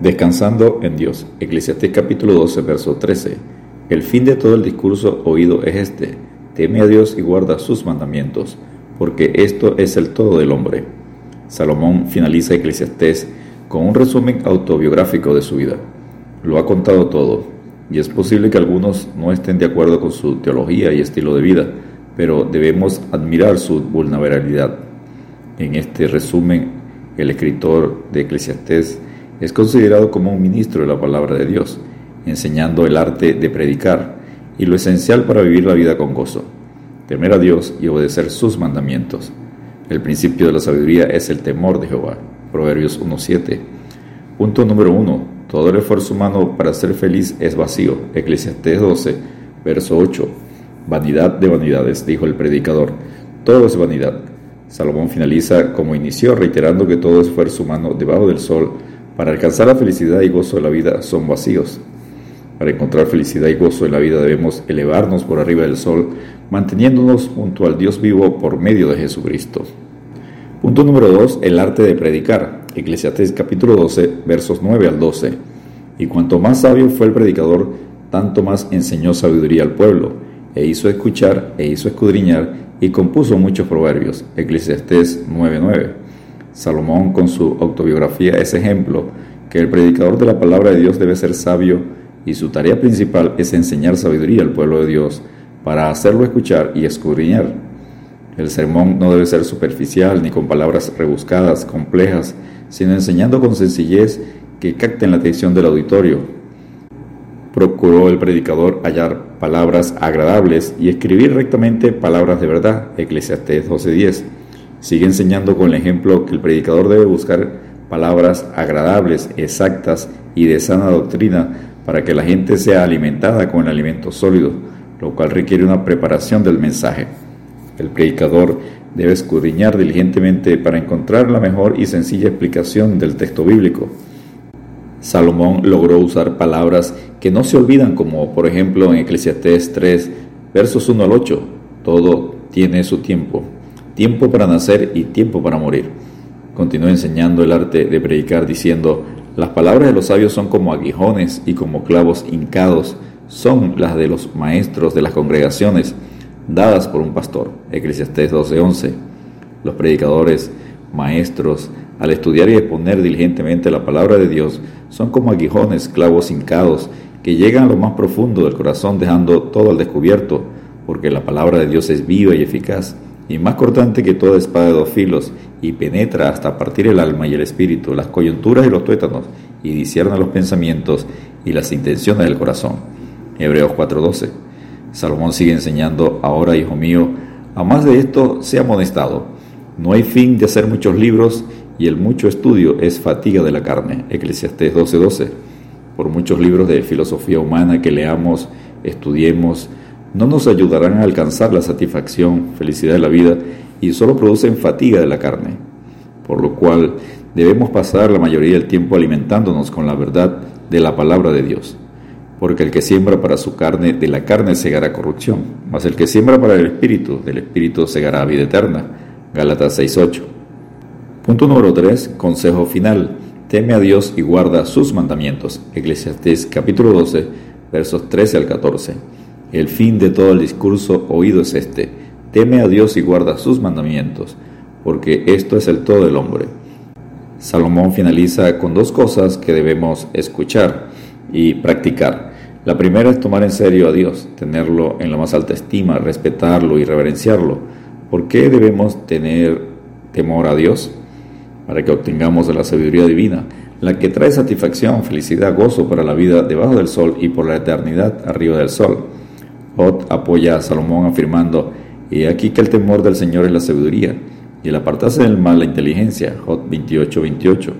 Descansando en Dios. Eclesiastés capítulo 12, verso 13. El fin de todo el discurso oído es este. Teme a Dios y guarda sus mandamientos, porque esto es el todo del hombre. Salomón finaliza Eclesiastés con un resumen autobiográfico de su vida. Lo ha contado todo, y es posible que algunos no estén de acuerdo con su teología y estilo de vida, pero debemos admirar su vulnerabilidad. En este resumen, el escritor de Eclesiastés es considerado como un ministro de la palabra de Dios, enseñando el arte de predicar y lo esencial para vivir la vida con gozo, temer a Dios y obedecer sus mandamientos. El principio de la sabiduría es el temor de Jehová. Proverbios 1.7. Punto número 1. Todo el esfuerzo humano para ser feliz es vacío. Eclesiastés 12, verso 8. Vanidad de vanidades, dijo el predicador. Todo es vanidad. Salomón finaliza como inició, reiterando que todo esfuerzo humano debajo del sol para alcanzar la felicidad y gozo de la vida son vacíos. Para encontrar felicidad y gozo en la vida debemos elevarnos por arriba del sol, manteniéndonos junto al Dios vivo por medio de Jesucristo. Punto número 2. El arte de predicar. Eclesiastés capítulo 12, versos 9 al 12. Y cuanto más sabio fue el predicador, tanto más enseñó sabiduría al pueblo, e hizo escuchar, e hizo escudriñar, y compuso muchos proverbios. Eclesiastés 9:9. Salomón con su autobiografía es ejemplo que el predicador de la palabra de Dios debe ser sabio y su tarea principal es enseñar sabiduría al pueblo de Dios para hacerlo escuchar y escudriñar. El sermón no debe ser superficial ni con palabras rebuscadas, complejas, sino enseñando con sencillez que capten la atención del auditorio. Procuró el predicador hallar palabras agradables y escribir rectamente palabras de verdad. Eclesiastés 12:10. Sigue enseñando con el ejemplo que el predicador debe buscar palabras agradables, exactas y de sana doctrina para que la gente sea alimentada con el alimento sólido, lo cual requiere una preparación del mensaje. El predicador debe escudriñar diligentemente para encontrar la mejor y sencilla explicación del texto bíblico. Salomón logró usar palabras que no se olvidan, como por ejemplo en Eclesiastés 3, versos 1 al 8, todo tiene su tiempo tiempo para nacer y tiempo para morir. Continuó enseñando el arte de predicar diciendo, las palabras de los sabios son como aguijones y como clavos hincados, son las de los maestros de las congregaciones, dadas por un pastor. Eclesiastés 12:11. Los predicadores, maestros, al estudiar y exponer diligentemente la palabra de Dios, son como aguijones, clavos hincados, que llegan a lo más profundo del corazón dejando todo al descubierto, porque la palabra de Dios es viva y eficaz y más cortante que toda espada de dos filos, y penetra hasta partir el alma y el espíritu, las coyunturas y los tuétanos, y discierne los pensamientos y las intenciones del corazón. Hebreos 4:12. Salomón sigue enseñando, ahora, hijo mío, a más de esto sea amonestado. No hay fin de hacer muchos libros, y el mucho estudio es fatiga de la carne. Eclesiastés 12:12. Por muchos libros de filosofía humana que leamos, estudiemos, no nos ayudarán a alcanzar la satisfacción, felicidad de la vida y solo producen fatiga de la carne. Por lo cual debemos pasar la mayoría del tiempo alimentándonos con la verdad de la palabra de Dios. Porque el que siembra para su carne, de la carne segará corrupción, mas el que siembra para el espíritu, del espíritu segará vida eterna. Gálatas 6:8. Punto número 3. Consejo final. Teme a Dios y guarda sus mandamientos. Eclesiastés capítulo 12, versos 13 al 14. El fin de todo el discurso oído es este, teme a Dios y guarda sus mandamientos, porque esto es el todo del hombre. Salomón finaliza con dos cosas que debemos escuchar y practicar. La primera es tomar en serio a Dios, tenerlo en la más alta estima, respetarlo y reverenciarlo. ¿Por qué debemos tener temor a Dios? Para que obtengamos la sabiduría divina, la que trae satisfacción, felicidad, gozo para la vida debajo del sol y por la eternidad arriba del sol. Ot apoya a Salomón afirmando, y aquí que el temor del Señor es la sabiduría, y el apartarse del mal la inteligencia. Jot 28, 28.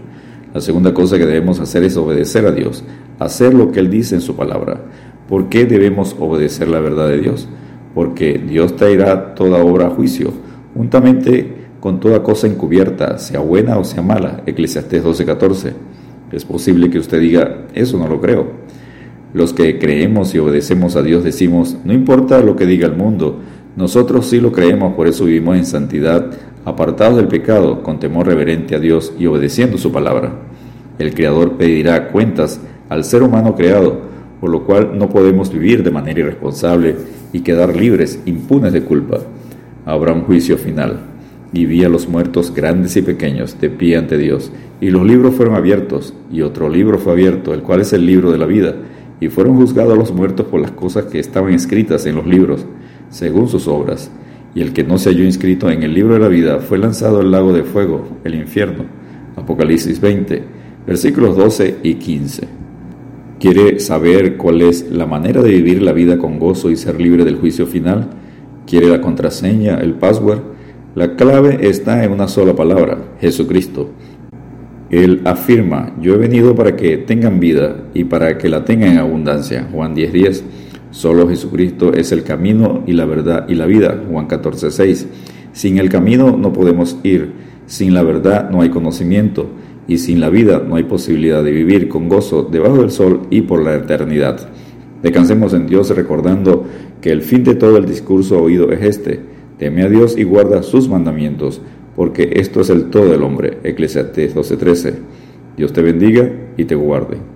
La segunda cosa que debemos hacer es obedecer a Dios, hacer lo que Él dice en su palabra. ¿Por qué debemos obedecer la verdad de Dios? Porque Dios traerá toda obra a juicio, juntamente con toda cosa encubierta, sea buena o sea mala. Eclesiastés 12, 14. Es posible que usted diga, eso no lo creo. Los que creemos y obedecemos a Dios decimos, no importa lo que diga el mundo, nosotros sí lo creemos, por eso vivimos en santidad, apartados del pecado, con temor reverente a Dios y obedeciendo su palabra. El Creador pedirá cuentas al ser humano creado, por lo cual no podemos vivir de manera irresponsable y quedar libres, impunes de culpa. Habrá un juicio final. Y vi a los muertos grandes y pequeños de pie ante Dios, y los libros fueron abiertos, y otro libro fue abierto, el cual es el libro de la vida, y fueron juzgados los muertos por las cosas que estaban escritas en los libros, según sus obras. Y el que no se halló inscrito en el libro de la vida fue lanzado al lago de fuego, el infierno. Apocalipsis 20, versículos 12 y 15. ¿Quiere saber cuál es la manera de vivir la vida con gozo y ser libre del juicio final? ¿Quiere la contraseña, el password? La clave está en una sola palabra, Jesucristo. Él afirma, yo he venido para que tengan vida y para que la tengan en abundancia. Juan 10:10. 10. Solo Jesucristo es el camino y la verdad y la vida. Juan 14:6. Sin el camino no podemos ir, sin la verdad no hay conocimiento y sin la vida no hay posibilidad de vivir con gozo debajo del sol y por la eternidad. Descansemos en Dios recordando que el fin de todo el discurso oído es este, teme a Dios y guarda sus mandamientos, porque esto es el todo del hombre. Eclesiastes 12:13. Dios te bendiga y te guarde.